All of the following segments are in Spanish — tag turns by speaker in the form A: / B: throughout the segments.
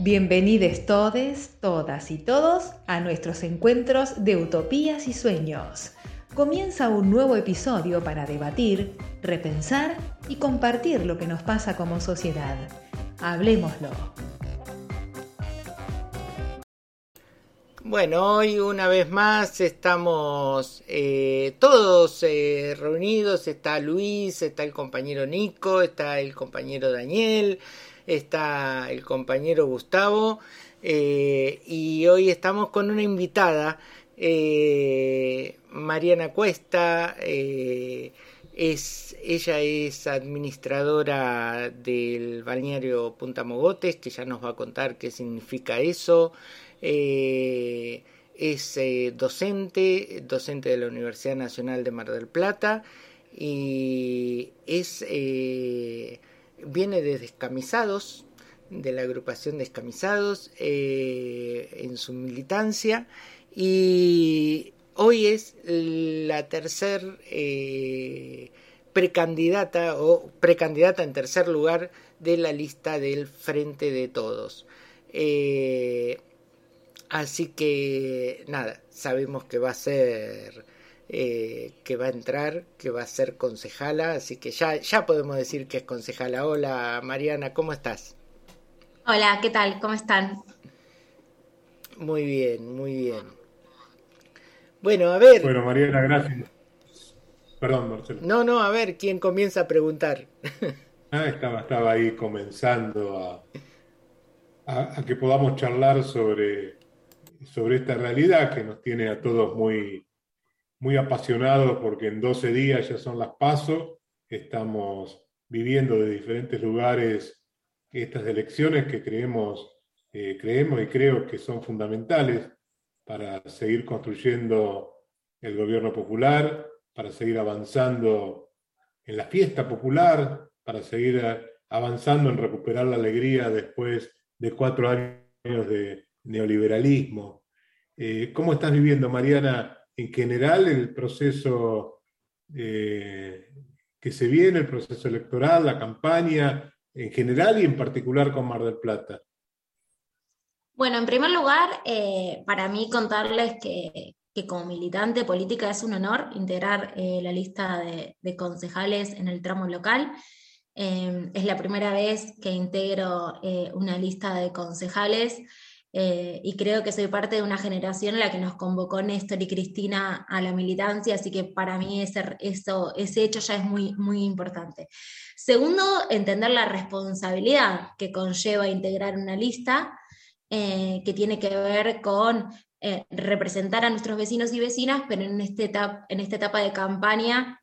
A: Bienvenidos todes, todas y todos a nuestros encuentros de utopías y sueños. Comienza un nuevo episodio para debatir, repensar y compartir lo que nos pasa como sociedad. Hablemoslo.
B: Bueno, hoy una vez más estamos eh, todos eh, reunidos. Está Luis, está el compañero Nico, está el compañero Daniel, está el compañero Gustavo eh, y hoy estamos con una invitada, eh, Mariana Cuesta, eh, es, ella es administradora del balneario Punta Mogotes, que ya nos va a contar qué significa eso. es docente, docente de la Universidad Nacional de Mar del Plata y es viene de Descamisados, de la agrupación Descamisados, eh, en su militancia, y hoy es la tercer eh, precandidata o precandidata en tercer lugar de la lista del Frente de Todos. Eh, así que nada, sabemos que va a ser eh, que va a entrar, que va a ser concejala, así que ya, ya podemos decir que es concejala. Hola Mariana, ¿cómo estás?
C: Hola, ¿qué tal? ¿Cómo están?
B: Muy bien, muy bien. Bueno, a ver.
D: Bueno, Mariana, gracias. Perdón, Marcelo.
B: No, no, a ver, ¿quién comienza a preguntar?
D: ah, estaba, estaba ahí comenzando a, a, que podamos charlar sobre, sobre esta realidad que nos tiene a todos muy, muy apasionados porque en 12 días ya son las pasos, estamos viviendo de diferentes lugares estas elecciones que creemos, eh, creemos y creo que son fundamentales para seguir construyendo el gobierno popular, para seguir avanzando en la fiesta popular, para seguir avanzando en recuperar la alegría después de cuatro años de neoliberalismo. Eh, ¿Cómo estás viviendo, Mariana, en general el proceso eh, que se viene, el proceso electoral, la campaña en general y en particular con Mar del Plata?
C: Bueno, en primer lugar, eh, para mí contarles que, como militante política es un honor integrar eh, la lista de, concejales en el tramo local. es la primera vez que integro una lista de concejales eh, y creo que soy parte de una generación en la que nos convocó Néstor y Cristina a la militancia, así que para mí ese, eso, ese hecho ya es muy, muy importante. Segundo, entender la responsabilidad que conlleva integrar una lista eh, que tiene que ver con eh, representar a nuestros vecinos y vecinas, pero en, este etapa, en esta etapa de campaña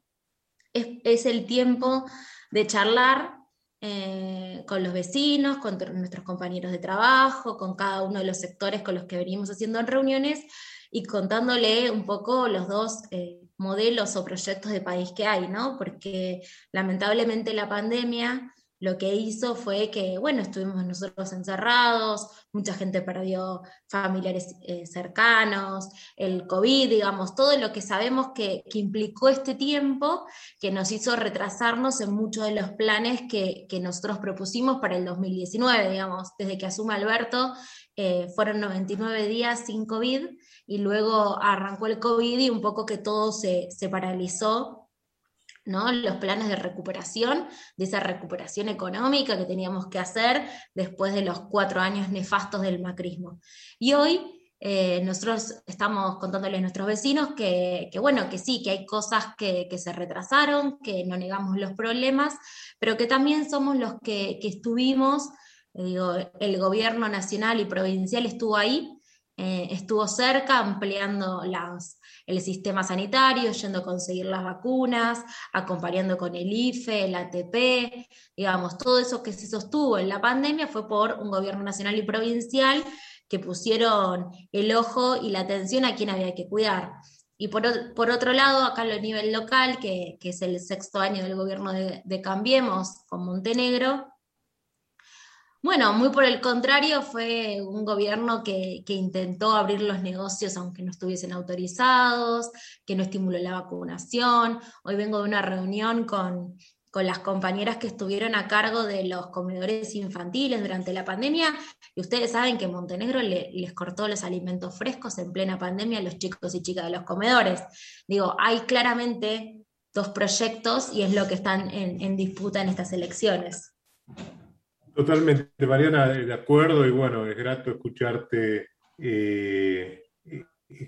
C: es, es el tiempo de charlar eh, con los vecinos, con nuestros compañeros de trabajo, con cada uno de los sectores con los que venimos haciendo en reuniones y contándole un poco los dos eh, modelos o proyectos de país que hay, ¿no? Porque lamentablemente la pandemia lo que hizo fue que, bueno, estuvimos nosotros encerrados, mucha gente perdió familiares eh, cercanos, el COVID, digamos, todo lo que sabemos que, implicó este tiempo, que nos hizo retrasarnos en muchos de los planes que, nosotros propusimos para el 2019, digamos, desde que asume Alberto, eh, fueron 99 días sin COVID y luego arrancó el COVID y un poco que todo se, se paralizó los planes de recuperación, de esa recuperación económica que teníamos que hacer después de los cuatro años nefastos del macrismo. Y hoy eh, nosotros estamos contándoles a nuestros vecinos que, bueno, que sí, que hay cosas que, se retrasaron, que no negamos los problemas, pero que también somos los que, estuvimos Digo, el gobierno nacional y provincial estuvo ahí, eh, estuvo cerca ampliando las, el sistema sanitario, yendo a conseguir las vacunas, acompañando con el IFE, el ATP, digamos, todo eso que se sostuvo en la pandemia fue por un gobierno nacional y provincial que pusieron el ojo y la atención a quien había que cuidar. Y por, otro lado, acá a nivel local, que, es el sexto año del gobierno de Cambiemos con Montenegro, bueno, muy por el contrario, fue un gobierno que, intentó abrir los negocios aunque no estuviesen autorizados, que no estimuló la vacunación. Hoy vengo de una reunión con, las compañeras que estuvieron a cargo de los comedores infantiles durante la pandemia, y ustedes saben que Montenegro les cortó los alimentos frescos en plena pandemia a los chicos y chicas de los comedores. Digo, hay claramente dos proyectos y es lo que están en disputa en estas elecciones.
D: Totalmente, Mariana, de acuerdo y bueno, es grato escucharte eh,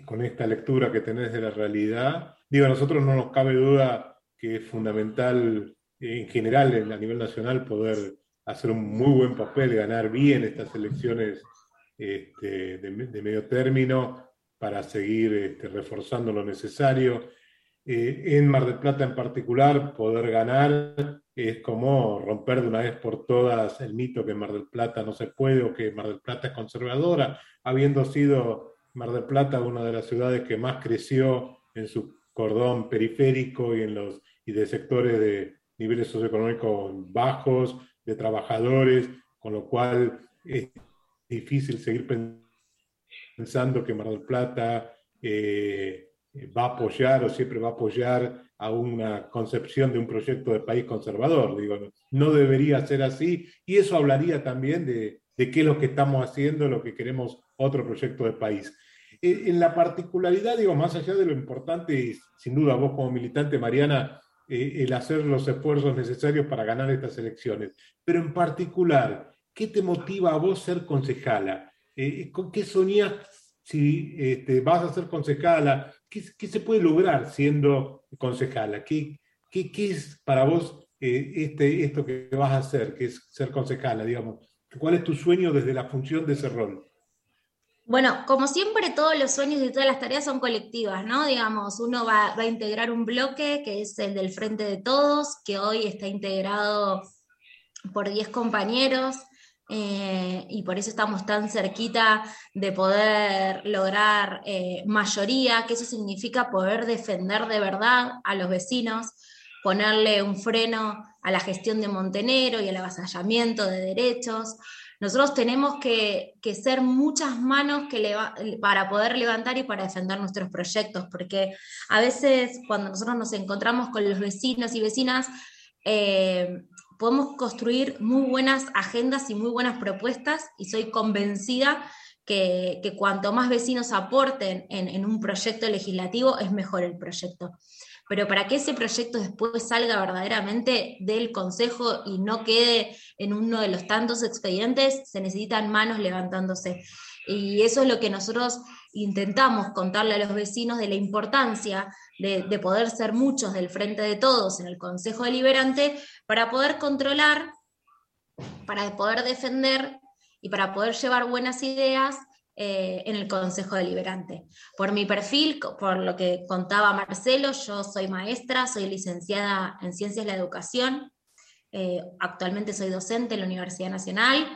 D: con esta lectura que tenés de la realidad. Digo, a nosotros no nos cabe duda que es fundamental en general a nivel nacional poder hacer un muy buen papel, ganar bien estas elecciones este, de, medio término para seguir este, reforzando lo necesario. Eh, en Mar del Plata en particular, poder ganar es como romper de una vez por todas el mito que Mar del Plata no se puede o que Mar del Plata es conservadora, habiendo sido Mar del Plata una de las ciudades que más creció en su cordón periférico y, en los, y de sectores de niveles socioeconómicos bajos, de trabajadores, con lo cual es difícil seguir pensando que Mar del Plata eh, va a apoyar o siempre va a apoyar a una concepción de un proyecto de país conservador. Digo, no debería ser así y eso hablaría también de, de qué es lo que estamos haciendo, lo que queremos otro proyecto de país. Eh, en la particularidad, digo, más allá de lo importante, sin duda vos como militante, Mariana, eh, el hacer los esfuerzos necesarios para ganar estas elecciones, pero en particular, ¿qué te motiva a vos ser concejala? Eh, ¿Con qué soñás si este, vas a ser concejala? ¿Qué, se puede lograr siendo concejala? ¿Qué, es para vos eh, este, esto que vas a hacer, que es ser concejala, digamos? ¿Cuál es tu sueño desde la función de ese rol?
C: Bueno, como siempre, todos los sueños y todas las tareas son colectivas, ¿no? Digamos, uno va, va, a integrar un bloque que es el del Frente de Todos, que hoy está integrado por 10 compañeros. Eh, y por eso estamos tan cerquita de poder lograr eh, mayoría, que eso significa poder defender de verdad a los vecinos, ponerle un freno a la gestión de Montenegro y al avasallamiento de derechos. Nosotros tenemos que, ser muchas manos que para poder levantar y para defender nuestros proyectos, porque a veces cuando nosotros nos encontramos con los vecinos y vecinas, eh, podemos construir muy buenas agendas y muy buenas propuestas y soy convencida que, cuanto más vecinos aporten en, un proyecto legislativo es mejor el proyecto. Pero para que ese proyecto después salga verdaderamente del Consejo y no quede en uno de los tantos expedientes, se necesitan manos levantándose. Y eso es lo que nosotros intentamos contarle a los vecinos de la importancia de, poder ser muchos del frente de todos en el Consejo Deliberante para poder controlar, para poder defender y para poder llevar buenas ideas eh, en el Consejo Deliberante. Por mi perfil, por lo que contaba Marcelo, yo soy maestra, soy licenciada en Ciencias de la Educación, eh, actualmente soy docente en la Universidad Nacional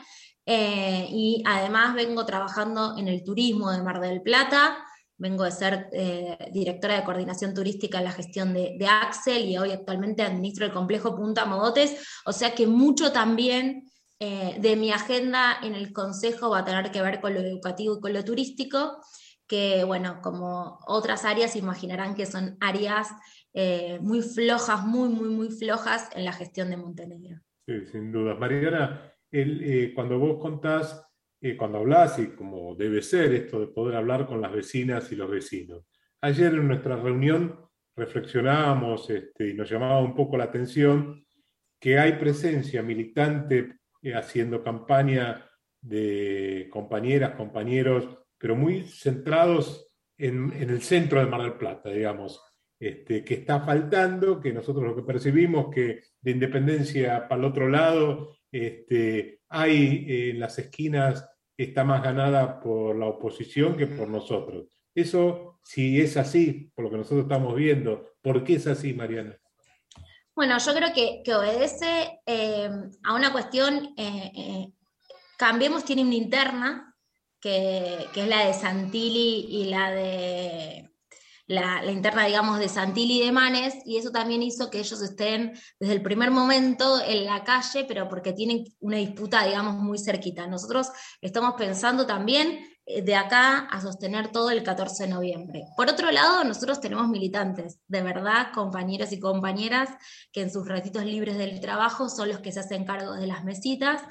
C: eh, y además vengo trabajando en el turismo de Mar del Plata vengo de ser eh, directora de coordinación turística en la gestión de, Axel y hoy actualmente administro el complejo Punta Mogotes, o sea que mucho también eh, de mi agenda en el consejo va a tener que ver con lo educativo y con lo turístico, que bueno, como otras áreas imaginarán que son áreas muy flojas, muy, muy, muy flojas en la gestión de Montenegro.
D: Sí, sin duda. Mariana, cuando vos contás eh, cuando hablas y como debe ser esto de poder hablar con las vecinas y los vecinos. Ayer en nuestra reunión reflexionábamos este, y nos llamaba un poco la atención que hay presencia militante eh, haciendo campaña de compañeras, compañeros, pero muy centrados en, el centro de Mar del Plata, digamos, este, que está faltando, que nosotros lo que percibimos que de independencia para el otro lado este, hay eh, en las esquinas está más ganada por la oposición que por nosotros. Eso, si es así, por lo que nosotros estamos viendo, ¿por qué es así, Mariana?
C: Bueno, yo creo que, obedece eh, a una cuestión, eh, Cambiemos tiene una interna, que, que, es la de Santilli y la de la, interna, digamos, de Santilli y de Manes, y eso también hizo que ellos estén desde el primer momento en la calle, pero porque tienen una disputa, digamos, muy cerquita. Nosotros estamos pensando también eh, de acá a sostener todo el 14 de noviembre. Por otro lado, nosotros tenemos militantes, de verdad, compañeros y compañeras que en sus ratitos libres del trabajo son los que se hacen cargo de las mesitas.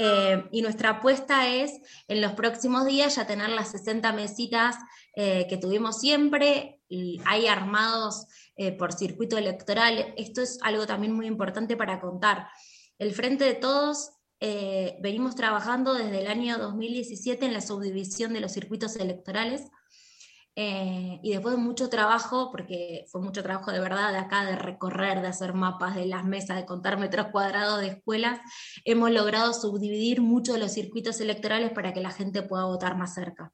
C: Eh, y nuestra apuesta es en los próximos días ya tener las 60 mesitas eh, que tuvimos siempre, hay armados eh, por circuito electoral. Esto es algo también muy importante para contar. El Frente de Todos venimos trabajando desde el año 2017 en la subdivisión de los circuitos electorales eh, y después de mucho trabajo, porque fue mucho trabajo de verdad de acá, de recorrer, de hacer mapas de las mesas, de contar metros cuadrados de escuelas, hemos logrado subdividir mucho de los circuitos electorales para que la gente pueda votar más cerca.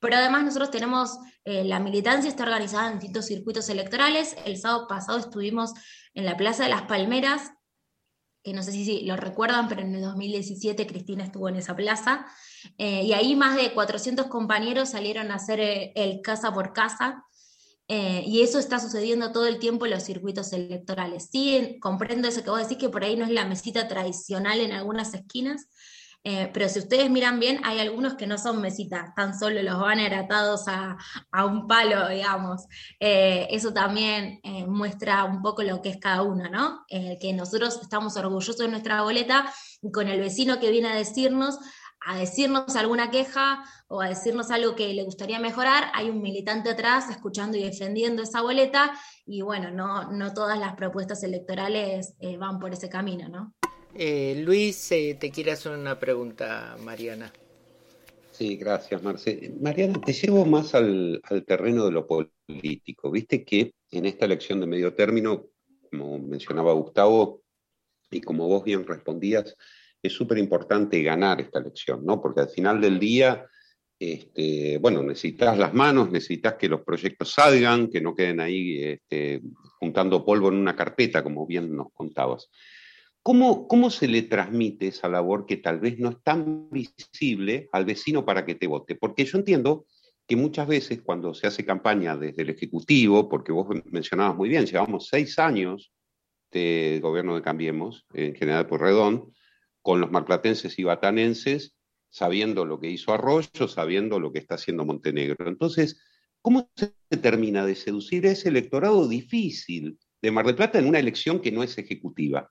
C: Pero además nosotros tenemos, eh, la militancia está organizada en distintos circuitos electorales. El sábado pasado estuvimos en la Plaza de las Palmeras, que no sé si, lo recuerdan, pero en el 2017 Cristina estuvo en esa plaza, eh, y ahí más de 400 compañeros salieron a hacer eh, el, casa por casa, eh, y eso está sucediendo todo el tiempo en los circuitos electorales. Sí, comprendo eso que vos decís, que por ahí no es la mesita tradicional en algunas esquinas, eh, pero si ustedes miran bien, hay algunos que no son mesitas, tan solo los banners atados a, a un palo, digamos. Eh, eso también eh, muestra un poco lo que es cada uno, ¿no? que nosotros estamos orgullosos de nuestra boleta y con el vecino que viene a decirnos, a decirnos alguna queja o a decirnos algo que le gustaría mejorar, hay un militante atrás escuchando y defendiendo esa boleta y bueno, no, no todas las propuestas electorales van por ese camino, ¿no?
B: Eh, Luis, eh, te quiere hacer una pregunta, Mariana.
E: Sí, gracias, Marce. Mariana, te llevo más al, terreno de lo político. Viste que en esta elección de medio término, como mencionaba Gustavo, y como vos bien respondías, es súper importante ganar esta elección, ¿no? Porque al final del día, este, bueno, necesitas las manos, necesitas que los proyectos salgan, que no queden ahí este, juntando polvo en una carpeta, como bien nos contabas. ¿Cómo, ¿Cómo se le transmite esa labor que tal vez no es tan visible al vecino para que te vote? Porque yo entiendo que muchas veces cuando se hace campaña desde el Ejecutivo, porque vos mencionabas muy bien, llevamos seis años de gobierno de Cambiemos, en General Porredón, con los marplatenses y batanenses, sabiendo lo que hizo Arroyo, sabiendo lo que está haciendo Montenegro. Entonces, ¿cómo se termina de seducir ese electorado difícil de Mar del Plata en una elección que no es ejecutiva?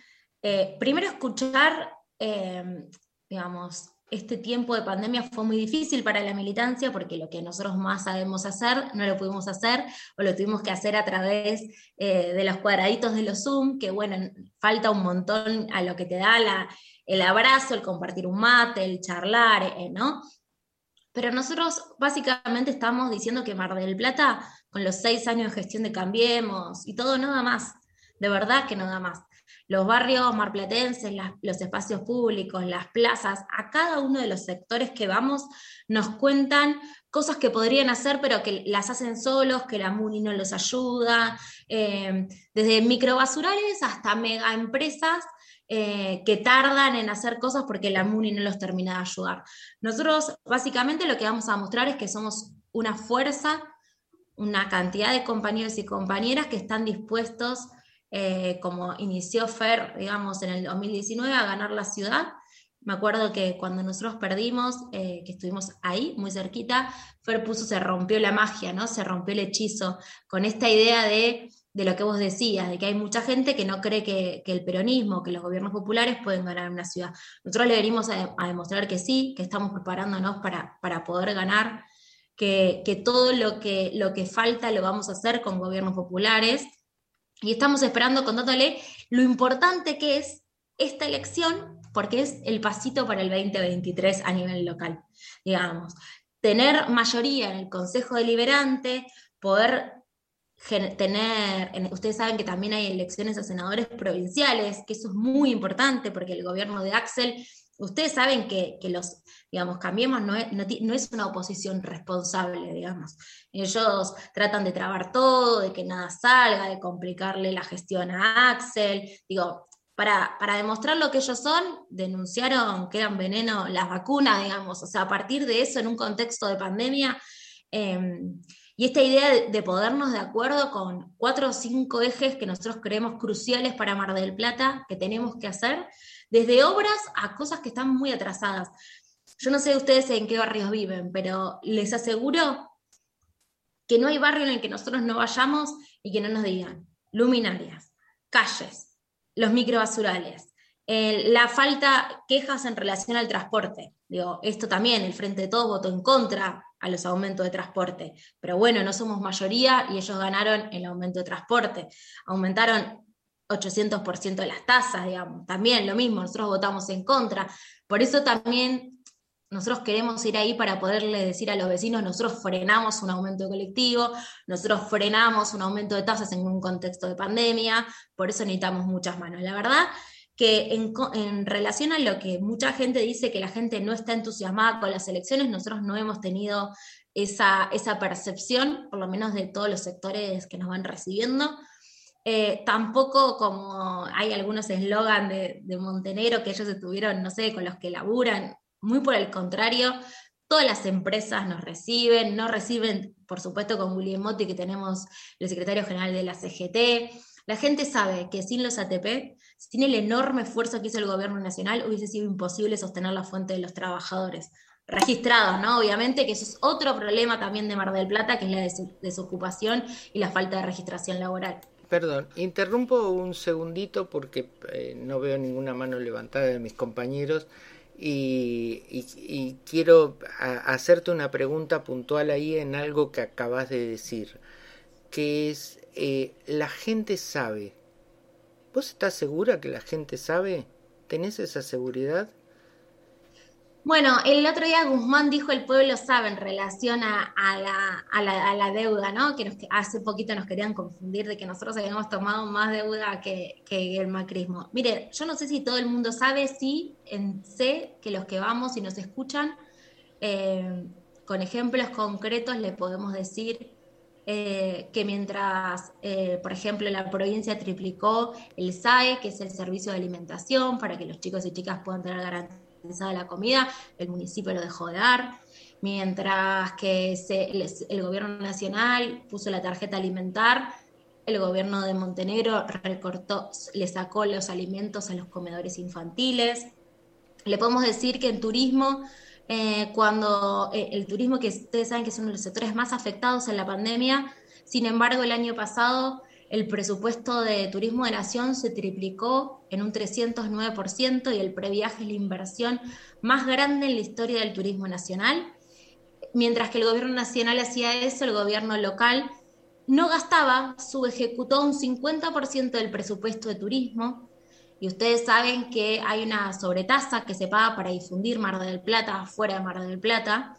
C: Eh, primero escuchar, eh, digamos, este tiempo de pandemia fue muy difícil para la militancia porque lo que nosotros más sabemos hacer no lo pudimos hacer o lo tuvimos que hacer a través eh, de los cuadraditos de los Zoom, que bueno, falta un montón a lo que te da el abrazo, el compartir un mate, el charlar, ¿no? Pero nosotros básicamente estamos diciendo que Mar del Plata, con los seis años de gestión de Cambiemos y todo, no da más. De verdad que no da más los barrios marplatenses, los espacios públicos, las plazas, a cada uno de los sectores que vamos, nos cuentan cosas que podrían hacer, pero que las hacen solos, que la MUNI no los ayuda, eh, desde microbasurales hasta mega empresas eh, que tardan en hacer cosas porque la MUNI no los termina de ayudar. Nosotros básicamente lo que vamos a mostrar es que somos una fuerza, una cantidad de compañeros y compañeras que están dispuestos, eh, como inició FER, digamos, en el 2019, a ganar la ciudad me acuerdo que cuando nosotros perdimos, eh, que estuvimos ahí, muy cerquita, Fer puso, se rompió la magia, ¿no? Se rompió el hechizo, con esta idea de, lo que vos decías, de que hay mucha gente que no cree que, el peronismo, que los gobiernos populares pueden ganar una ciudad. Nosotros le venimos a, demostrar que sí, que estamos preparándonos para, para poder ganar, que, todo lo que, lo que falta lo vamos a hacer con gobiernos populares. Y estamos esperando, contándole lo importante que es esta elección porque es el pasito para el 2023 a nivel local, digamos. Tener mayoría en el Consejo Deliberante, poder tener, ustedes saben que también hay elecciones a senadores provinciales, que eso es muy importante porque el gobierno de Axel, ustedes saben que, los, digamos, Cambiemos no es, no es, una oposición responsable, digamos. Ellos tratan de trabar todo, de que nada salga, de complicarle la gestión a Axel. Digo, para, demostrar lo que ellos son, denunciaron que eran veneno las vacunas, digamos, o sea, a partir de eso, en un contexto de pandemia, em, y esta idea de, podernos de acuerdo con cuatro o cinco ejes que nosotros creemos cruciales para Mar del Plata, que tenemos que hacer, desde obras a cosas que están muy atrasadas. Yo no sé ustedes en qué barrios viven, pero les aseguro que no hay barrio en el que nosotros no vayamos y que no nos digan luminarias, calles, los microbasurales, la falta, quejas en relación al transporte. Digo, esto también, el Frente de Todos votó en contra a los aumentos de transporte, pero bueno, no somos mayoría y ellos ganaron el aumento de transporte. Aumentaron 800% de las tasas, digamos, también lo mismo, nosotros votamos en contra. Por eso también nosotros queremos ir ahí para poderle decir a los vecinos, nosotros frenamos un aumento colectivo, nosotros frenamos un aumento de tasas en un contexto de pandemia, por eso necesitamos muchas manos. La verdad que en, relación a lo que mucha gente dice que la gente no está entusiasmada con las elecciones, nosotros no hemos tenido esa, esa percepción, por lo menos de todos los sectores que nos van recibiendo. Eh, tampoco como hay algunos eslogan de, Montenegro que ellos estuvieron, no sé, con los que laburan, muy por el contrario, todas las empresas nos reciben, no reciben, por supuesto, con William Motti, que tenemos el secretario general de la CGT. La gente sabe que sin los ATP, sin el enorme esfuerzo que hizo el gobierno nacional, hubiese sido imposible sostener la fuente de los trabajadores registrados, ¿no? Obviamente que eso es otro problema también de Mar del Plata, que es la desocupación y la falta de registración laboral.
B: Perdón, interrumpo un segundito porque eh, no veo ninguna mano levantada de mis compañeros y, quiero hacerte una pregunta puntual ahí en algo que acabas de decir, que es, eh, la gente sabe. ¿Vos estás segura que la gente sabe? ¿Tenés esa seguridad?
C: Bueno, el otro día Guzmán dijo el pueblo sabe en relación a, la, deuda, ¿no? Que hace poquito nos querían confundir de que nosotros habíamos tomado más deuda que, el macrismo. Mire, yo no sé si todo el mundo sabe, sí, en, sé que los que vamos y nos escuchan, eh, con ejemplos concretos le podemos decir eh, que mientras, eh, por ejemplo, la provincia triplicó el SAE, que es el servicio de alimentación, para que los chicos y chicas puedan tener garantía de la comida, el municipio lo dejó de dar, mientras que el, gobierno nacional puso la tarjeta alimentar, el gobierno de Montenegro recortó, le sacó los alimentos a los comedores infantiles. Le podemos decir que en turismo, eh, cuando eh, el turismo que ustedes saben que es uno de los sectores más afectados en la pandemia, sin embargo el año pasado el presupuesto de turismo de nación se triplicó en un 309% y el previaje es la inversión más grande en la historia del turismo nacional. Mientras que el gobierno nacional hacía eso, el gobierno local no gastaba, subejecutó un 50% del presupuesto de turismo. Y ustedes saben que hay una sobretasa que se paga para difundir Mar del Plata fuera de Mar del Plata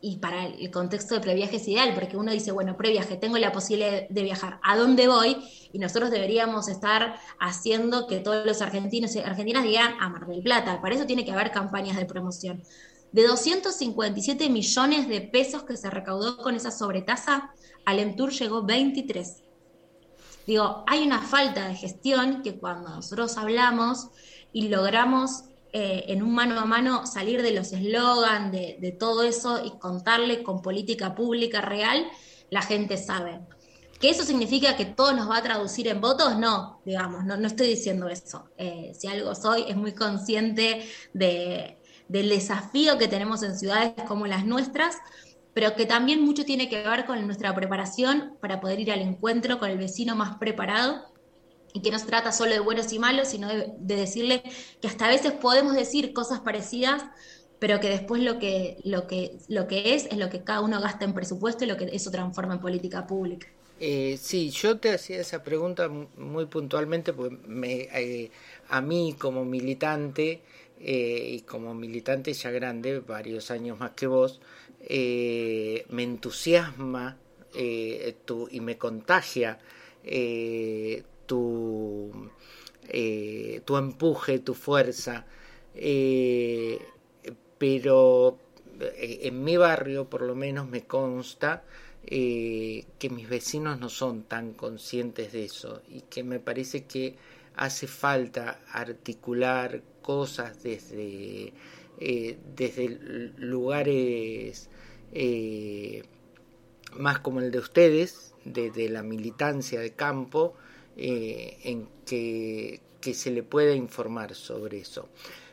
C: y para el contexto de previaje es ideal, porque uno dice, bueno, previaje, tengo la posibilidad de viajar, ¿a dónde voy? Y nosotros deberíamos estar haciendo que todos los argentinos y argentinas digan a Mar del Plata. Para eso tiene que haber campañas de promoción. De 257 millones de pesos que se recaudó con esa sobretasa, Alemtur llegó 23. Digo, hay una falta de gestión que cuando nosotros hablamos y logramos eh, en un mano a mano salir de los eslogans, de, todo eso y contarle con política pública real, la gente sabe. ¿Que eso significa que todo nos va a traducir en votos? No, digamos, no, no estoy diciendo eso. Eh, si algo soy, es muy consciente de, del desafío que tenemos en ciudades como las nuestras, pero que también mucho tiene que ver con nuestra preparación para poder ir al encuentro con el vecino más preparado y que no se trata solo de buenos y malos, sino de, de decirle que hasta a veces podemos decir cosas parecidas, pero que después lo que, lo, que, lo que es es lo que cada uno gasta en presupuesto y lo que eso transforma en política pública.
B: Eh, sí, yo te hacía esa pregunta muy puntualmente porque me, eh, a mí como militante eh, y como militante ya grande, varios años más que vos, eh, me entusiasma eh, y me contagia eh, tu, tu empuje, tu fuerza, pero en mi barrio por lo menos me consta que mis vecinos no son tan conscientes de eso y que me parece que hace falta articular cosas desde, desde lugares eh, más como el de ustedes, desde la militancia de campo, eh, en que, se le pueda informar sobre eso.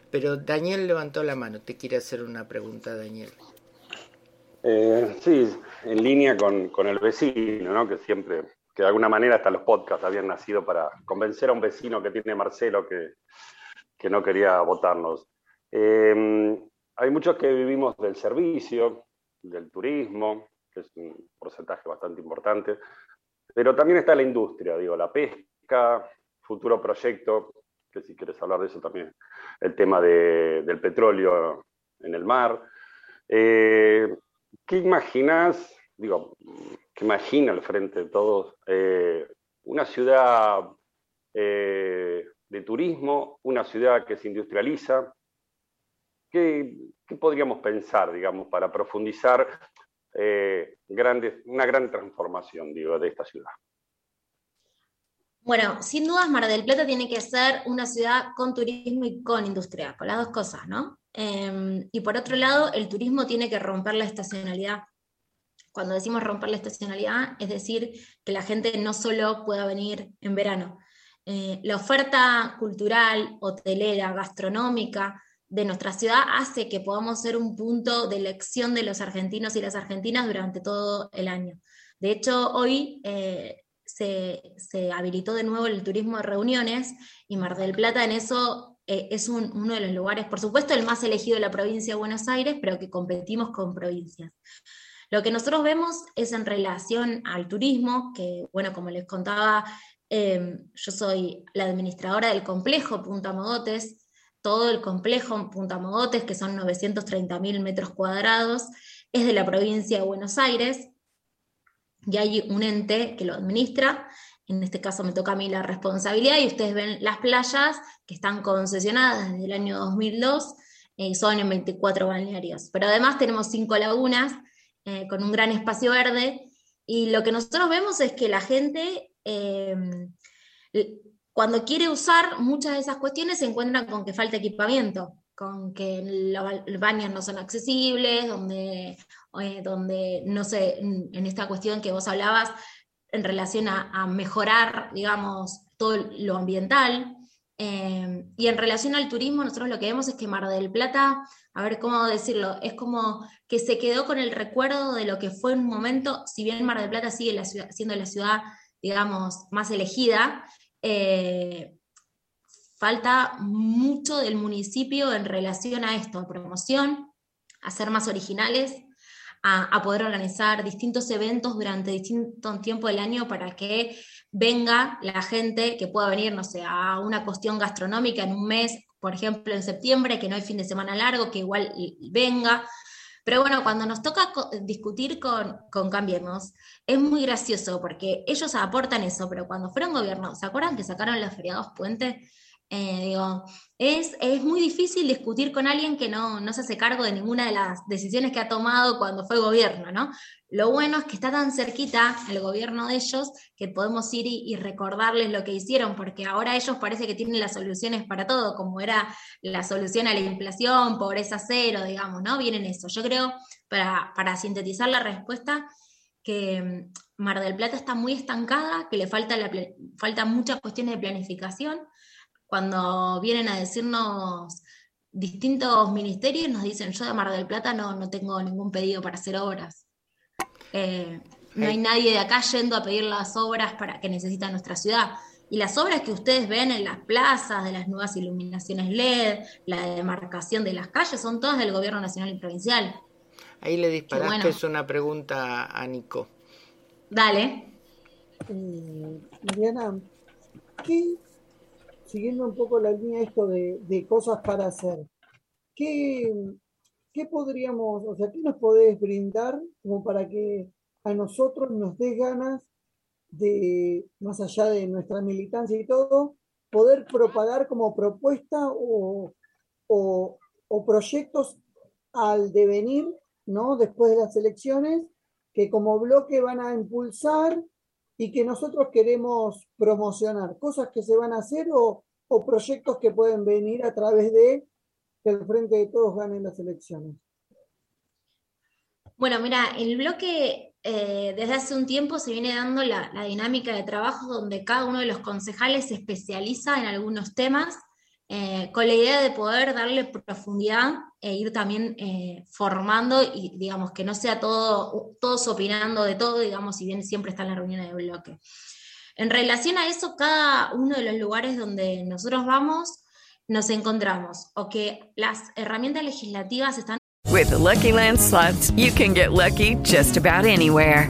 B: Pero Daniel levantó la mano, te quiere hacer una pregunta, Daniel.
F: Eh, sí, en línea con, con el vecino, ¿no? que siempre, que de alguna manera hasta los podcasts habían nacido para convencer a un vecino que tiene Marcelo que, que no quería votarnos. Hay muchos que vivimos del servicio, del turismo, que es un porcentaje bastante importante, pero también está la industria, digo, la pesca, futuro proyecto, que si quieres hablar de eso también, el tema de, del petróleo en el mar. Eh, ¿Qué imaginas, digo, qué imagina al frente de todos, eh, una ciudad eh, de turismo, una ciudad que se industrializa? ¿Qué, podríamos pensar, digamos, para profundizar eh, una gran transformación, digo, de esta ciudad?
C: Bueno, sin dudas Mar del Plata tiene que ser una ciudad con turismo y con industria, con las dos cosas, ¿no? Eh, y por otro lado, el turismo tiene que romper la estacionalidad. Cuando decimos romper la estacionalidad, es decir, que la gente no solo pueda venir en verano. Eh, la oferta cultural, hotelera, gastronómica de nuestra ciudad hace que podamos ser un punto de elección de los argentinos y las argentinas durante todo el año. De hecho, hoy eh, se, se, habilitó de nuevo el turismo de reuniones y Mar del Plata en eso eh, es un, uno de los lugares, por supuesto, el más elegido de la provincia de Buenos Aires, pero que competimos con provincias. Lo que nosotros vemos es en relación al turismo, que, bueno, como les contaba, eh, yo soy la administradora del complejo Punta Mogotes, todo el complejo Punta Mogotes, que son 930 mil metros cuadrados, es de la provincia de Buenos Aires, y hay un ente que lo administra, en este caso me toca a mí la responsabilidad, y ustedes ven las playas que están concesionadas desde el año 2002, eh, son en 24 balnearios, pero además tenemos cinco lagunas eh, con un gran espacio verde, y lo que nosotros vemos es que la gente, eh, cuando quiere usar muchas de esas cuestiones, se encuentra con que falta equipamiento, con que los baños no son accesibles, donde, eh, donde no sé, en esta cuestión que vos hablabas en relación a, mejorar, digamos, todo lo ambiental. Eh, y en relación al turismo, nosotros lo que vemos es que Mar del Plata, a ver cómo decirlo, es como que se quedó con el recuerdo de lo que fue un momento, si bien Mar del Plata sigue la ciudad, siendo la ciudad, digamos, más elegida, eh, falta mucho del municipio en relación a esto, a promoción, a ser más originales, a, poder organizar distintos eventos durante distinto tiempo del año para que venga la gente que pueda venir, no sé, a una cuestión gastronómica en un mes, por ejemplo, en septiembre, que no hay fin de semana largo, que igual venga. Pero bueno, cuando nos toca discutir con, con Cambiemos, es muy gracioso porque ellos aportan eso, pero cuando fueron gobierno, ¿se acuerdan que sacaron los feriados puentes? Eh, digo, es, es, muy difícil discutir con alguien que no, no, se hace cargo de ninguna de las decisiones que ha tomado cuando fue gobierno, ¿no? Lo bueno es que está tan cerquita el gobierno de ellos que podemos ir y, y, recordarles lo que hicieron, porque ahora ellos parece que tienen las soluciones para todo, como era la solución a la inflación, pobreza cero, digamos, ¿no? Vienen eso. Yo creo, para, para sintetizar la respuesta, que mm, Mar del Plata está muy estancada, que le falta, la, falta muchas cuestiones de planificación, cuando vienen a decirnos distintos ministerios, nos dicen, yo de Mar del Plata no, no tengo ningún pedido para hacer obras. Eh, no hay nadie de acá yendo a pedir las obras para que necesita nuestra ciudad. Y las obras que ustedes ven en las plazas, de las nuevas iluminaciones LED, la demarcación de las calles, son todas del gobierno nacional y provincial.
B: Ahí le disparaste bueno. es una pregunta a Nico.
C: Dale.
G: Eh, Mariana, ¿qué siguiendo un poco la línea esto de, de cosas para hacer, ¿qué, ¿qué, podríamos, o sea, qué nos podés brindar como para que a nosotros nos dé ganas de, más allá de nuestra militancia y todo, poder propagar como propuesta o, o, o proyectos al devenir, ¿no? Después de las elecciones, que como bloque van a impulsar y que nosotros queremos promocionar, cosas que se van a hacer o, o proyectos que pueden venir a través de que el Frente de Todos gane las elecciones.
C: Bueno, mira, el bloque eh, desde hace un tiempo se viene dando la, la, dinámica de trabajo donde cada uno de los concejales se especializa en algunos temas eh, con la idea de poder darle profundidad e ir también eh, formando y digamos que no sea todo, todos opinando de todo, digamos, si bien siempre está en la reunión de bloque. En relación a eso, cada uno de los lugares donde nosotros vamos, nos encontramos o que las herramientas legislativas están
H: With the Lucky Land slots, you can get lucky just about anywhere.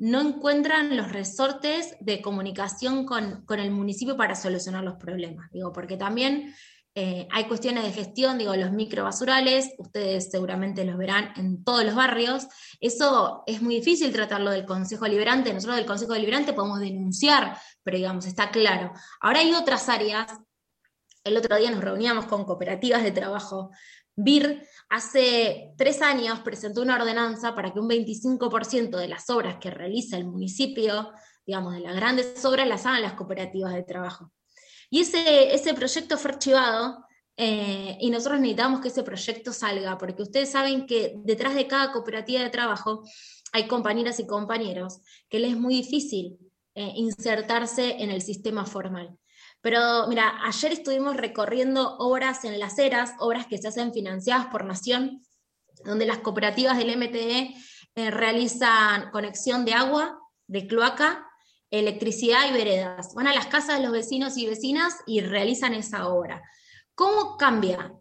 C: no encuentran los resortes de comunicación con, con, el municipio para solucionar los problemas. Digo, porque también eh, hay cuestiones de gestión, digo, los microbasurales, ustedes seguramente los verán en todos los barrios. Eso es muy difícil tratarlo del Consejo Liberante. Nosotros del Consejo Liberante podemos denunciar, pero digamos, está claro. Ahora hay otras áreas. El otro día nos reuníamos con cooperativas de trabajo. BIR hace tres años presentó una ordenanza para que un 25% de las obras que realiza el municipio, digamos, de las grandes obras, las hagan las cooperativas de trabajo. Y ese, ese proyecto fue archivado eh, y nosotros necesitamos que ese proyecto salga, porque ustedes saben que detrás de cada cooperativa de trabajo hay compañeras y compañeros que les es muy difícil eh, insertarse en el sistema formal. Pero mira, ayer estuvimos recorriendo obras en las eras, obras que se hacen financiadas por Nación, donde las cooperativas del MTE eh, realizan conexión de agua, de cloaca electricidad y veredas. Van a las casas de los vecinos y vecinas y realizan esa obra. ¿Cómo cambia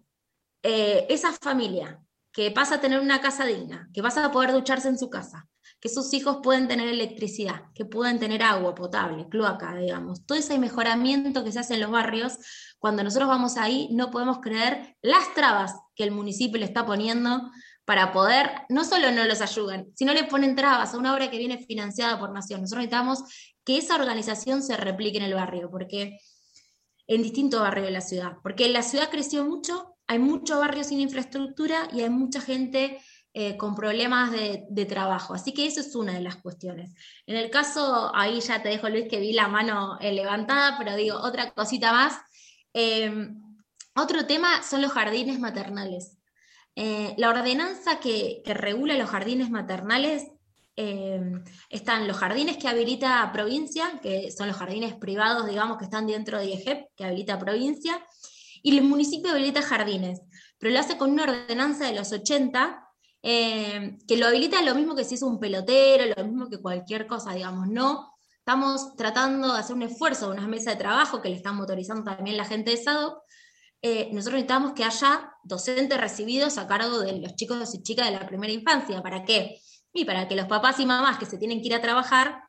C: eh, esa familia que pasa a tener una casa digna, que pasa a poder ducharse en su casa, que sus hijos pueden tener electricidad, que pueden tener agua potable, cloaca, digamos? Todo ese mejoramiento que se hace en los barrios, cuando nosotros vamos ahí, no podemos creer las trabas que el municipio le está poniendo para poder, no solo no los ayudan, sino le ponen trabas a una obra que viene financiada por Nación. Nosotros necesitamos que esa organización se replique en el barrio, porque en distintos barrios de la ciudad, porque la ciudad creció mucho, hay muchos barrios sin infraestructura y hay mucha gente eh, con problemas de, trabajo. Así que eso es una de las cuestiones. En el caso, ahí ya te dejo Luis que vi la mano eh, levantada, pero digo, otra cosita más. Eh, otro tema son los jardines maternales. Eh, la ordenanza que, que, regula los jardines maternales están los jardines que habilita provincia, que son los jardines privados, digamos, que están dentro de IEGEP, que habilita provincia, y el municipio habilita jardines, pero lo hace con una ordenanza de los 80, eh, que lo habilita lo mismo que si es un pelotero, lo mismo que cualquier cosa, digamos, no estamos tratando de hacer un esfuerzo, una mesa de trabajo que le están motorizando también la gente de SADOC, eh, nosotros necesitamos que haya docentes recibidos a cargo de los chicos y chicas de la primera infancia. ¿Para qué? Y para que los papás y mamás que se tienen que ir a trabajar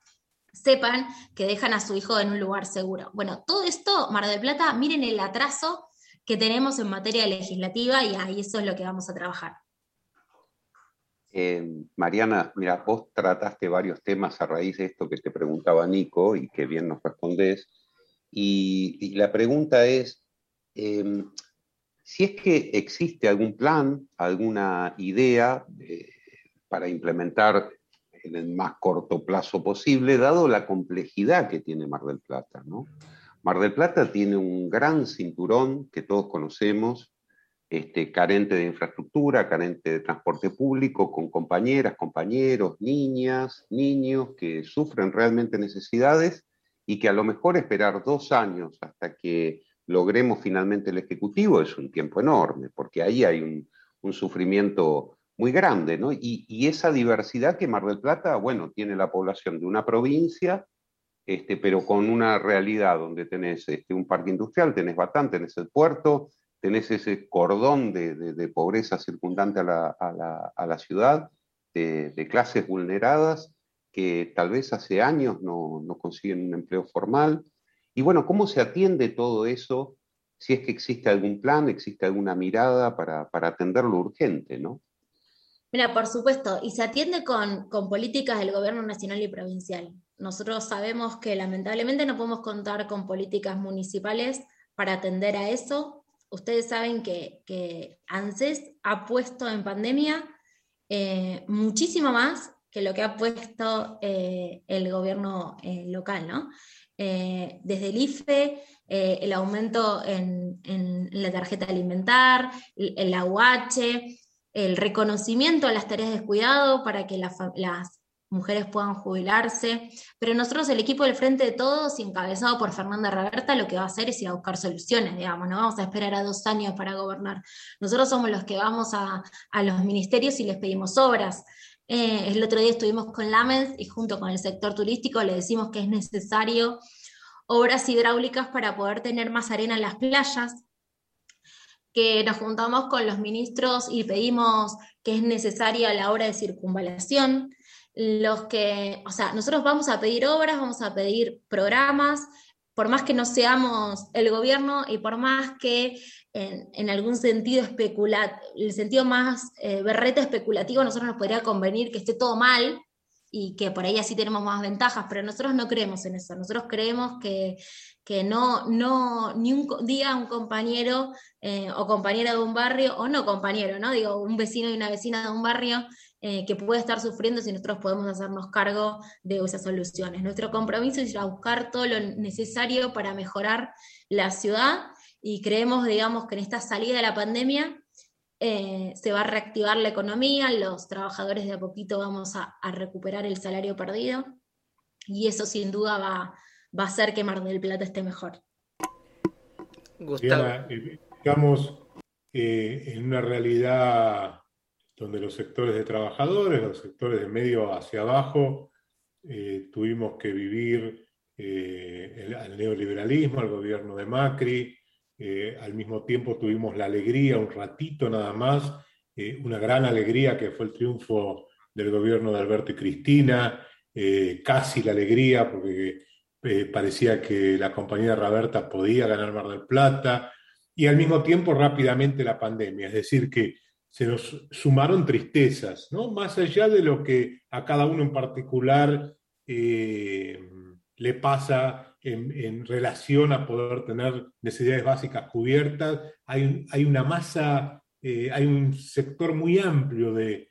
C: sepan que dejan a su hijo en un lugar seguro. Bueno, todo esto, Mar del Plata, miren el atraso que tenemos en materia legislativa y ahí eso es lo que vamos a trabajar.
E: Eh, Mariana, mira, vos trataste varios temas a raíz de esto que te preguntaba Nico y que bien nos respondés. Y, la pregunta es, eh, si es que existe algún plan, alguna idea para implementar en el más corto plazo posible, dado la complejidad que tiene Mar del Plata. ¿no? Mar del Plata tiene un gran cinturón que todos conocemos, este, carente de infraestructura, carente de transporte público, con compañeras, compañeros, niñas, niños que sufren realmente necesidades y que a lo mejor esperar dos años hasta que logremos finalmente el Ejecutivo es un tiempo enorme, porque ahí hay un, sufrimiento muy grande, ¿no? Y, esa diversidad que Mar del Plata, bueno, tiene la población de una provincia, este, pero con una realidad donde tenés este, un parque industrial, tenés Batán, tenés el puerto, tenés ese cordón de, pobreza circundante a la, ciudad, de, clases vulneradas que tal vez hace años no, consiguen un empleo formal. Y bueno, ¿cómo se atiende todo eso? Si es que existe algún plan, existe alguna mirada para, atender lo urgente, ¿no?
C: Mira, por supuesto, y se atiende con, políticas del gobierno nacional y provincial. Nosotros sabemos que lamentablemente no podemos contar con políticas municipales para atender a eso. Ustedes saben que, ANSES ha puesto en pandemia eh, muchísimo más que lo que ha puesto eh, el gobierno eh, local, ¿no? Desde el IFE, el aumento en, la tarjeta alimentar, el, el AUH, el reconocimiento a las tareas de cuidado para que la, las mujeres puedan jubilarse, pero nosotros el equipo del Frente de Todos, encabezado por Fernanda Raberta, lo que va a hacer es ir a buscar soluciones, digamos, no vamos a esperar a dos años para gobernar. Nosotros somos los que vamos a, a los ministerios y les pedimos obras. Eh, el otro día estuvimos con Lamens y junto con el sector turístico le decimos que es necesario obras hidráulicas para poder tener más arena en las playas, que nos juntamos con los ministros y pedimos que es necesaria la obra de circunvalación, los que, o sea, nosotros vamos a pedir obras, vamos a pedir programas, por más que no seamos el gobierno y por más que en, en algún sentido especulativo, el sentido más eh, berreta especulativo, nosotros nos podría convenir que esté todo mal, y que por ahí así tenemos más ventajas, pero nosotros no creemos en eso, nosotros creemos que, que no, no, ni un día un compañero eh, o compañera de un barrio, o no compañero, ¿no? Digo, un vecino y una vecina de un barrio eh, que puede estar sufriendo si nosotros podemos hacernos cargo de esas soluciones. Nuestro compromiso es ir a buscar todo lo necesario para mejorar la ciudad y creemos, digamos, que en esta salida de la pandemia eh, se va a reactivar la economía, los trabajadores de a poquito vamos a, a, recuperar el salario perdido y eso sin duda va, va a hacer que Mar del Plata esté mejor.
D: Gustavo. Estamos eh, en una realidad donde los sectores de trabajadores, los sectores de medio hacia abajo, eh, tuvimos que vivir eh, el, el, neoliberalismo, el gobierno de Macri, eh, al mismo tiempo tuvimos la alegría, un ratito nada más, una gran alegría que fue el triunfo del gobierno de Alberto y Cristina, casi la alegría porque parecía que la compañía Raberta podía ganar Mar del Plata, y al mismo tiempo rápidamente la pandemia, es decir, que se nos sumaron tristezas, ¿no? más allá de lo que a cada uno en particular le pasa en, relación a poder tener necesidades básicas cubiertas. Hay, una masa, eh, hay un sector muy amplio de,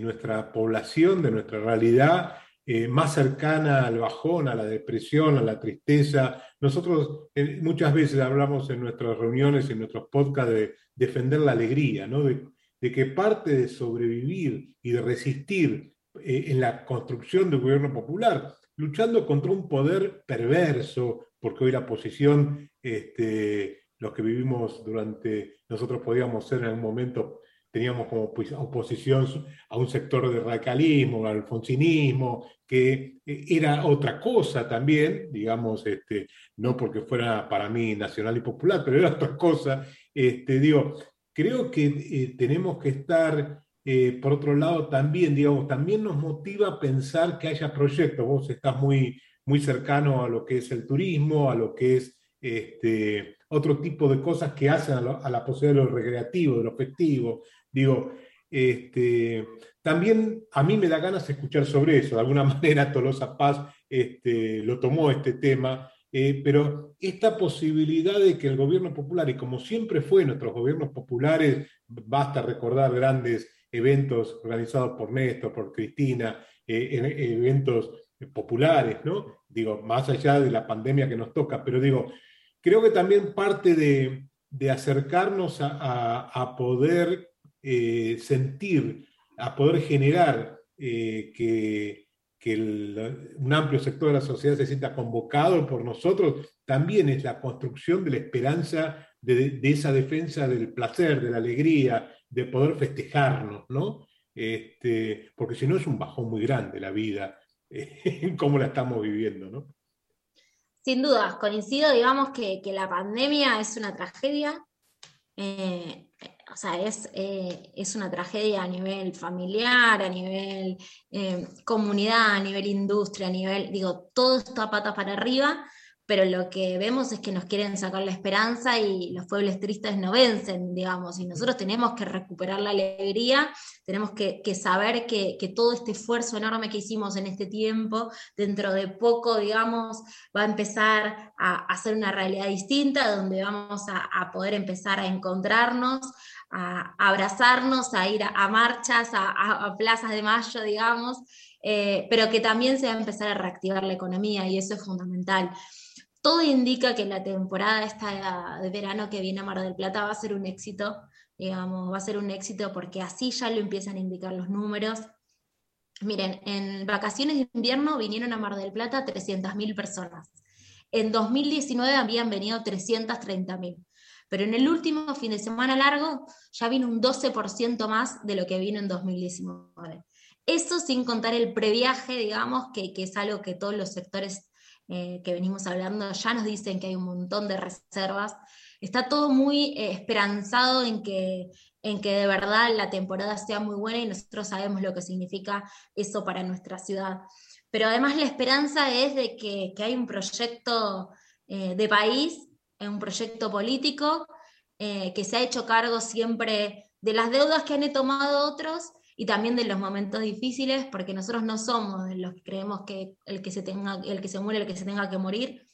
D: nuestra población, de nuestra realidad, eh, más cercana al bajón, a la depresión, a la tristeza. Nosotros eh, muchas veces hablamos en nuestras reuniones, en nuestros podcasts, de defender la alegría, ¿no? de, de que parte de sobrevivir y de resistir eh, en la construcción del gobierno popular luchando contra un poder perverso, porque hoy la posición, este, los que vivimos durante, nosotros podíamos ser en algún momento teníamos como oposición a un sector de radicalismo, al alfonsinismo, que eh, era otra cosa también, digamos, este, no porque fuera para mí nacional y popular, pero era otra cosa. Este, digo, creo que eh, tenemos que estar, eh, por otro lado, también, digamos, también nos motiva pensar que haya proyectos. Vos estás muy, muy cercano a lo que es el turismo, a lo que es este, otro tipo de cosas que hacen a, la posibilidad de lo recreativo, de lo festivo. Digo, este, también a mí me da ganas escuchar sobre eso. De alguna manera Tolosa Paz este, lo tomó este tema, eh, pero esta posibilidad de que el gobierno popular, y como siempre fue nuestros gobiernos populares, basta recordar grandes eventos organizados por Néstor, por Cristina, eh, eventos populares, ¿no? Digo, más allá de la pandemia que nos toca, pero digo, creo que también parte de, acercarnos a, poder eh, sentir, a poder generar eh, que, un amplio sector de la sociedad se sienta convocado por nosotros, también es la construcción de la esperanza de, esa defensa del placer, de la alegría, de poder festejarnos, ¿no? Este, porque si no es un bajón muy grande la vida, en cómo la estamos viviendo, ¿no?
C: Sin duda, coincido, digamos, que, la pandemia es una tragedia. Eh, o sea, es, eh, es, una tragedia a nivel familiar, a nivel eh, comunidad, a nivel industria, a nivel, digo, todo está patas para arriba pero lo que vemos es que nos quieren sacar la esperanza y los pueblos tristes no vencen, digamos, y nosotros tenemos que recuperar la alegría, tenemos que, saber que, todo este esfuerzo enorme que hicimos en este tiempo, dentro de poco, digamos, va a empezar a, ser una realidad distinta, donde vamos a, poder empezar a encontrarnos, a, abrazarnos, a ir a, marchas, a, plazas de mayo, digamos, eh, pero que también se va a empezar a reactivar la economía y eso es fundamental todo indica que la temporada esta de verano que viene a Mar del Plata va a ser un éxito, digamos, va a ser un éxito porque así ya lo empiezan a indicar los números. Miren, en vacaciones de invierno vinieron a Mar del Plata 300.000 personas. En 2019 habían venido 330.000. Pero en el último fin de semana largo ya vino un 12% más de lo que vino en 2019. Eso sin contar el previaje, digamos, que, que es algo que todos los sectores eh, que venimos hablando, ya nos dicen que hay un montón de reservas. Está todo muy eh, esperanzado en que, en que de verdad la temporada sea muy buena y nosotros sabemos lo que significa eso para nuestra ciudad. Pero además la esperanza es de que, que hay un proyecto eh, de país, un proyecto político, que se ha hecho cargo siempre de las deudas que han tomado otros y también de los momentos difíciles, porque nosotros no somos de los que creemos que el que se, tenga, el que se muere, el que se tenga que morir.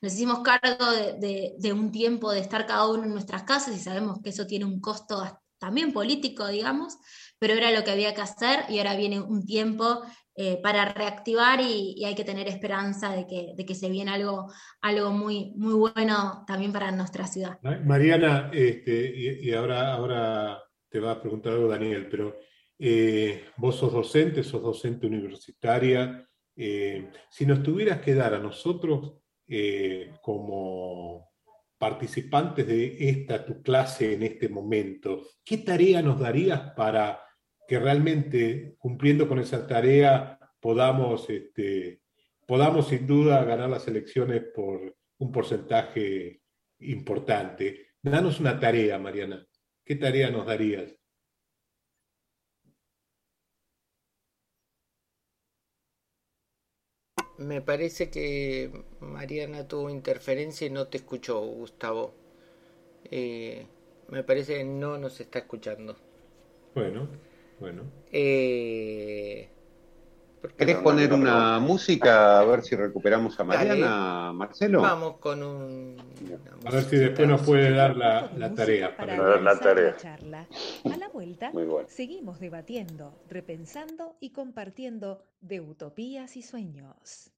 C: Nos hicimos cargo de, un tiempo de estar cada uno en nuestras casas y sabemos que eso tiene un costo también político, digamos, pero era lo que había que hacer y ahora viene un tiempo eh, para reactivar y, hay que tener esperanza de que, de que se viene algo, algo muy, muy bueno también para nuestra ciudad.
D: Mariana, este, y, y, ahora, ahora te va a preguntar algo Daniel, pero eh, vos sos docente, sos docente universitaria. Eh, si nos tuvieras que dar a nosotros eh, como participantes de esta tu clase en este momento, ¿qué tarea nos darías para que realmente cumpliendo con esa tarea podamos, este, podamos sin duda ganar las elecciones por un porcentaje importante? Danos una tarea, Mariana. ¿Qué tarea nos darías?
B: Me parece que Mariana tuvo interferencia y no te escuchó, Gustavo. Eh, me parece que no nos está escuchando.
D: Bueno, bueno.
B: Eh,
E: ¿Querés poner una música a ver si recuperamos a Mariana, Marcelo?
B: Vamos con un.
D: A ver si después nos puede dar la, la tarea.
F: Para ver la tarea.
A: A la vuelta, seguimos debatiendo, repensando y compartiendo de utopías y sueños.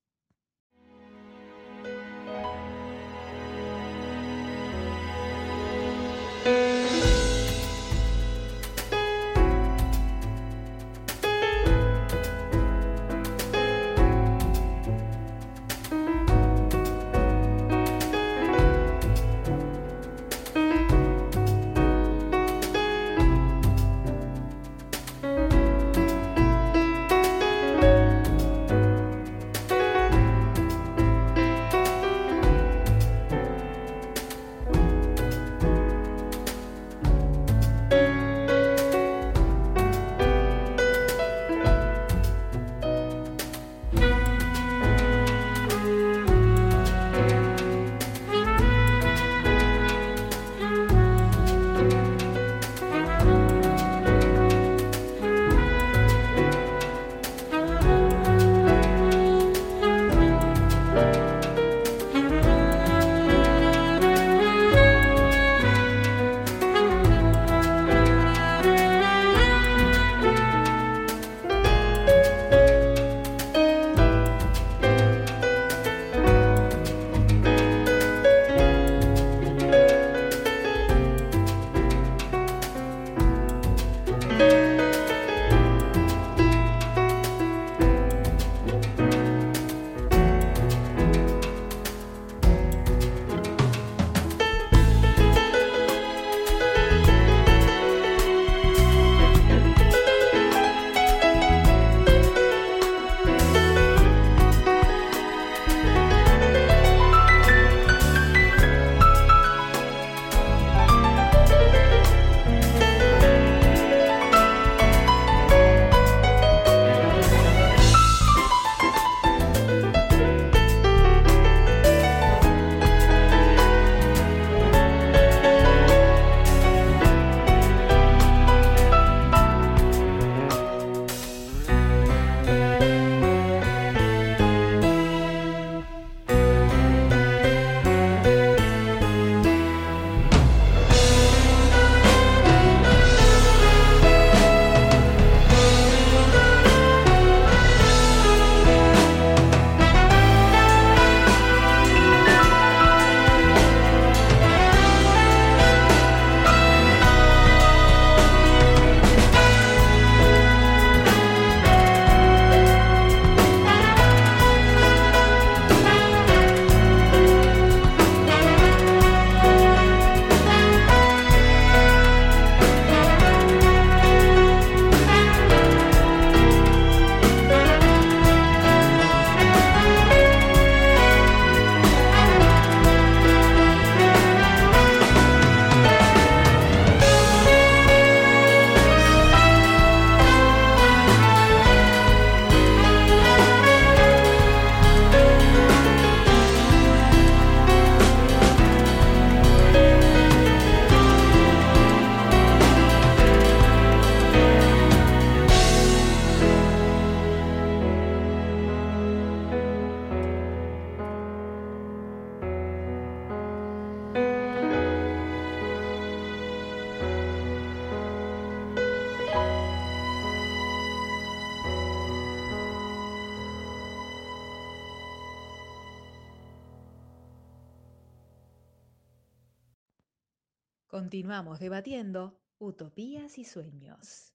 A: Continuamos debatiendo utopías y sueños.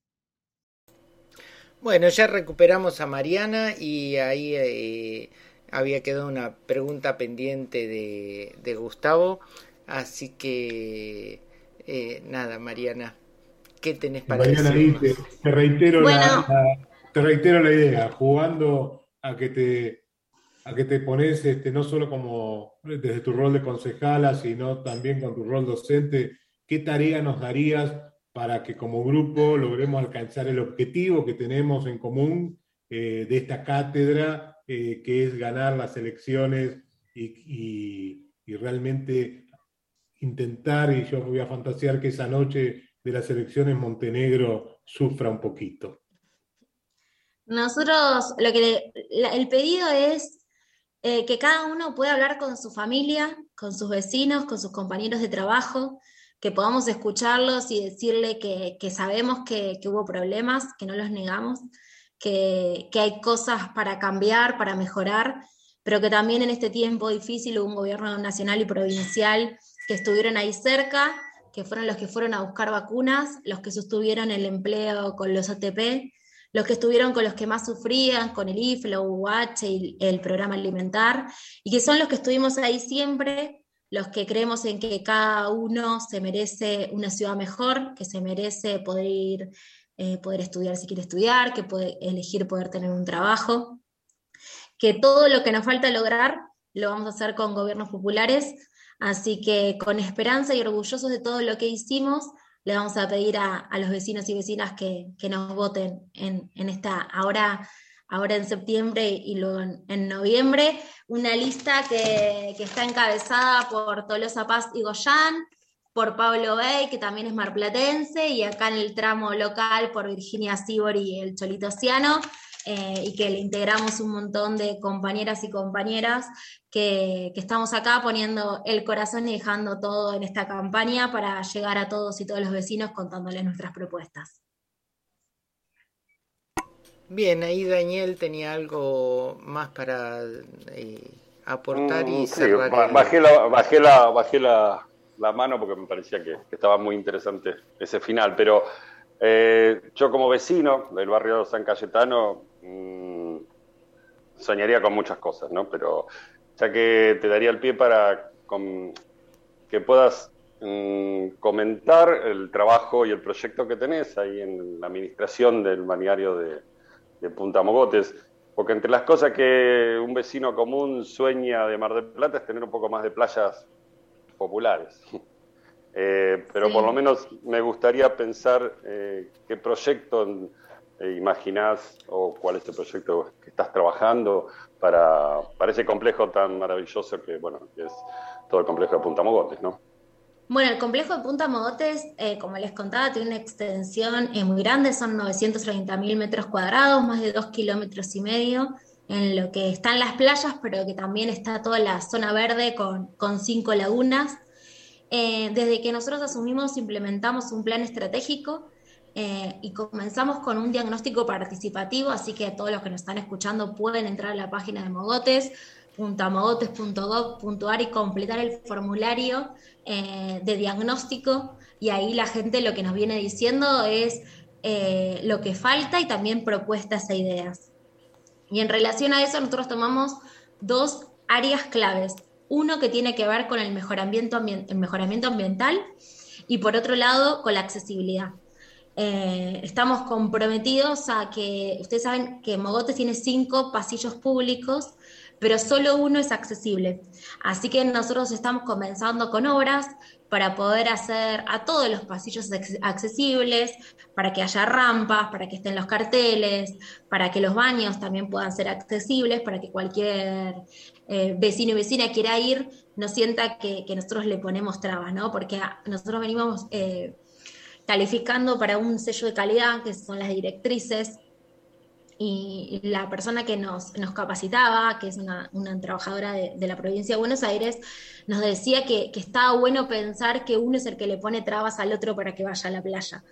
B: Bueno, ya recuperamos a Mariana y ahí eh, había quedado una pregunta pendiente de, de Gustavo. Así que, eh, nada, Mariana, ¿qué tenés para
D: Mariana, ahí
B: decir?
D: te, te reitero
C: Bueno.
D: la, la- te reitero la idea, jugando a que te a que te pones este, no solo como desde tu rol de concejala, sino también con tu rol docente, ¿qué tarea nos darías para que como grupo logremos alcanzar el objetivo que tenemos en común eh, de esta cátedra, eh, que es ganar las elecciones y, realmente intentar, y yo voy a fantasear que esa noche de las elecciones Montenegro sufra un poquito.
C: Nosotros, lo que el pedido es eh, que cada uno pueda hablar con su familia, con sus vecinos, con sus compañeros de trabajo, que podamos escucharlos y decirle que, que sabemos que, hubo problemas, que no los negamos, que, que hay cosas para cambiar, para mejorar, pero que también en este tiempo difícil hubo un gobierno nacional y provincial que estuvieron ahí cerca, que fueron los que fueron a buscar vacunas, los que sostuvieron el empleo con los ATP, los que estuvieron con los que más sufrían, con el IF, la UH y el programa alimentar, y que son los que estuvimos ahí siempre, los que creemos en que cada uno se merece una ciudad mejor, que se merece poder ir, eh, poder estudiar si quiere estudiar, que puede elegir poder tener un trabajo, que todo lo que nos falta lograr lo vamos a hacer con gobiernos populares, así que con esperanza y orgullosos de todo lo que hicimos, le vamos a pedir a, a los vecinos y vecinas que, que nos voten en, en esta, ahora, ahora en septiembre y luego en, noviembre, una lista que, está encabezada por Tolosa Paz y Goyán, por Pablo Bey, que también es marplatense, y acá en el tramo local por Virginia Sibor y el Cholito Ciano, eh, y que le integramos un montón de compañeras y compañeras que, que estamos acá poniendo el corazón y dejando todo en esta campaña para llegar a todos y todos los vecinos contándoles nuestras propuestas.
B: Bien, ahí Daniel tenía algo más para eh, aportar y
F: Mm,
B: cerrar. el-
F: bajé la, bajé la, bajé la, la mano porque me parecía que, que estaba muy interesante ese final, pero eh, yo como vecino del barrio San Cayetano mm, soñaría con muchas cosas, ¿no? Pero ya que te daría el pie para com- que puedas mm, comentar el trabajo y el proyecto que tenés ahí en la administración del balneario de, de Punta Mogotes, porque entre las cosas que un vecino común sueña de Mar del Plata es tener un poco más de playas populares. Eh, pero
C: Sí.
F: por lo menos me gustaría pensar eh, qué proyecto eh, imaginás o cuál es el proyecto que estás trabajando para, para ese complejo tan maravilloso que, bueno, que es todo el complejo de Punta Mogotes, ¿no?
C: Bueno, el complejo de Punta Mogotes, eh, como les contaba, tiene una extensión muy grande, son 930.000 metros cuadrados, más de 2 kilómetros y medio, en lo que están las playas, pero que también está toda la zona verde con, con cinco lagunas. Eh, desde que nosotros asumimos, implementamos un plan estratégico eh, y comenzamos con un diagnóstico participativo, así que todos los que nos están escuchando pueden entrar a la página de Mogotes, puntamogotes.gov.ar y completar el formulario eh, de diagnóstico y ahí la gente lo que nos viene diciendo es eh, lo que falta y también propuestas e ideas. Y en relación a eso nosotros tomamos dos áreas claves. Uno que tiene que ver con el mejoramiento, el mejoramiento ambiental y por otro lado con la accesibilidad. Eh, estamos comprometidos a que, ustedes saben que Mogotes tiene cinco pasillos públicos, pero solo uno es accesible. Así que nosotros estamos comenzando con obras para poder hacer a todos los pasillos acce- accesibles, para que haya rampas, para que estén los carteles, para que los baños también puedan ser accesibles, para que cualquier eh, vecino y vecina quiera ir, no sienta que, nosotros le ponemos trabas, ¿no? Porque nosotros venimos eh, calificando para un sello de calidad, que son las directrices, y la persona que nos, nos capacitaba, que es una, trabajadora de, la provincia de Buenos Aires, nos decía que, que estaba bueno pensar que uno es el que le pone trabas al otro para que vaya a la playa.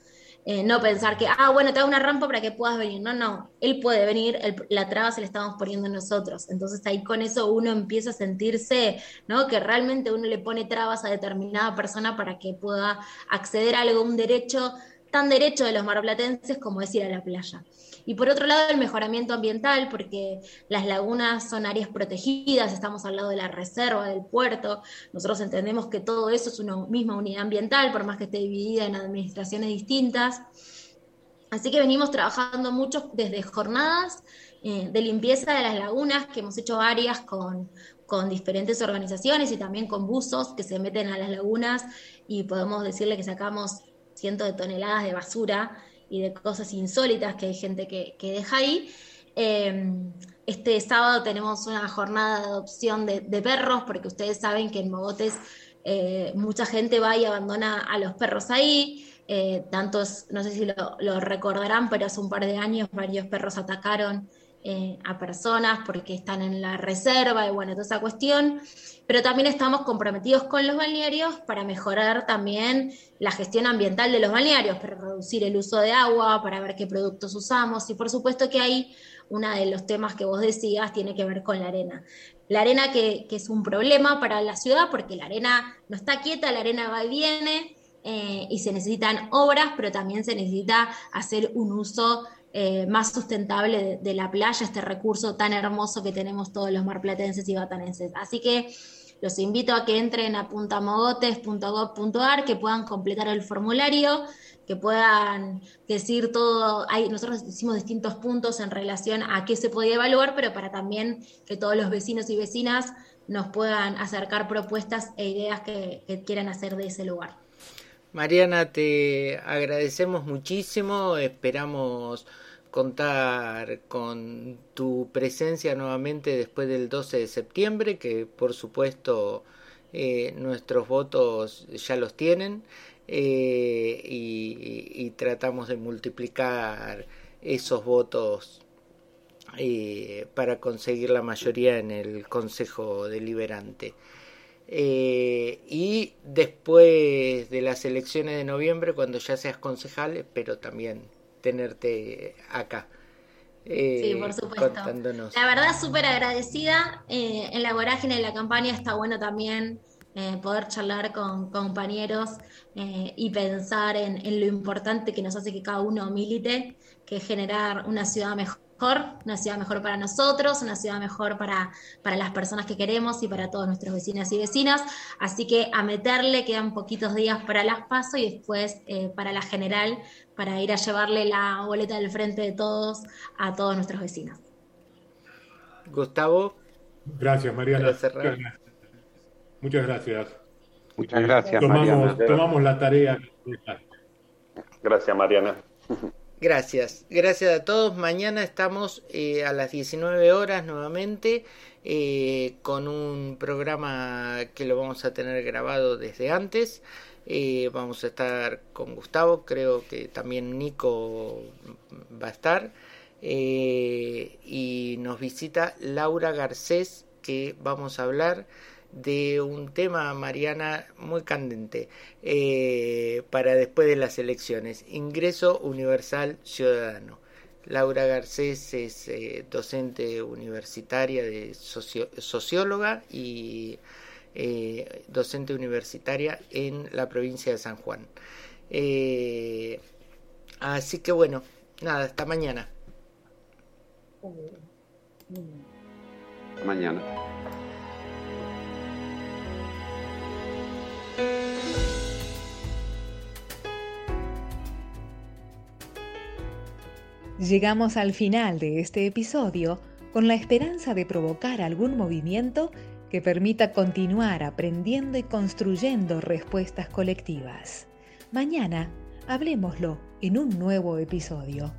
C: Eh, no pensar que, ah, bueno, te da una rampa para que puedas venir. No, no, él puede venir, la traba se la estamos poniendo nosotros. Entonces ahí con eso uno empieza a sentirse, ¿no? Que realmente uno le pone trabas a determinada persona para que pueda acceder a algún derecho, tan derecho de los marplatenses como es ir a la playa. Y por otro lado, el mejoramiento ambiental, porque las lagunas son áreas protegidas, estamos al lado de la reserva, del puerto. Nosotros entendemos que todo eso es una misma unidad ambiental, por más que esté dividida en administraciones distintas. Así que venimos trabajando mucho desde jornadas eh, de limpieza de las lagunas, que hemos hecho varias con, con diferentes organizaciones y también con buzos que se meten a las lagunas y podemos decirle que sacamos cientos de toneladas de basura y de cosas insólitas que hay gente que, deja ahí. Em, este sábado tenemos una jornada de adopción de, perros, porque ustedes saben que en Mogotes eh, mucha gente va y abandona a los perros ahí. Eh, tantos, no sé si lo, recordarán, pero hace un par de años varios perros atacaron eh, a personas porque están en la reserva y bueno, toda esa cuestión, pero también estamos comprometidos con los balnearios para mejorar también la gestión ambiental de los balnearios, para reducir el uso de agua, para ver qué productos usamos y por supuesto que ahí uno de los temas que vos decías tiene que ver con la arena. La arena que, es un problema para la ciudad porque la arena no está quieta, la arena va y viene. Eh, y se necesitan obras, pero también se necesita hacer un uso eh, más sustentable de, la playa, este recurso tan hermoso que tenemos todos los marplatenses y batanenses. Así que los invito a que entren a puntamogotes.gov.ar, que puedan completar el formulario, que puedan decir todo. Hay, nosotros hicimos distintos puntos en relación a qué se podía evaluar, pero para también que todos los vecinos y vecinas nos puedan acercar propuestas e ideas que quieran hacer de ese lugar.
B: Mariana, te agradecemos muchísimo, esperamos contar con tu presencia nuevamente después del 12 de septiembre, que por supuesto eh, nuestros votos ya los tienen eh, y, tratamos de multiplicar esos votos eh, para conseguir la mayoría en el Consejo Deliberante. y después de las elecciones de noviembre, cuando ya seas concejal, espero también tenerte acá.
C: sí, por eh, supuesto. La verdad, súper agradecida. Eh, en la vorágine de la campaña está bueno también eh, poder charlar con, compañeros y pensar en, en, lo importante que nos hace que cada uno milite, que es generar una ciudad mejor una ciudad mejor para nosotros, una ciudad mejor para, para las personas que queremos y para todos nuestros vecinos y vecinas. Así que a meterle, quedan poquitos días para las PASO y después eh, para la general, para ir a llevarle la boleta del frente de todos a todos nuestros vecinos.
B: Gustavo.
D: Gracias, Mariana. Muchas gracias.
E: Muchas gracias,
D: Mariana. Tomamos la tarea.
F: Gracias, Mariana.
B: Gracias, gracias a todos. Mañana estamos eh, a las 19 horas nuevamente eh, con un programa que lo vamos a tener grabado desde antes. Eh, vamos a estar con Gustavo, creo que también Nico va a estar. y nos visita Laura Garcés, que vamos a hablar de un tema, Mariana, muy candente eh, para después de las elecciones. Ingreso Universal Ciudadano. Laura Garcés es eh, docente universitaria, de socióloga y eh, docente universitaria en la provincia de San Juan. así que bueno, nada, hasta mañana.
E: mañana.
A: Llegamos al final de este episodio con la esperanza de provocar algún movimiento que permita continuar aprendiendo y construyendo respuestas colectivas. Mañana hablemoslo en un nuevo episodio.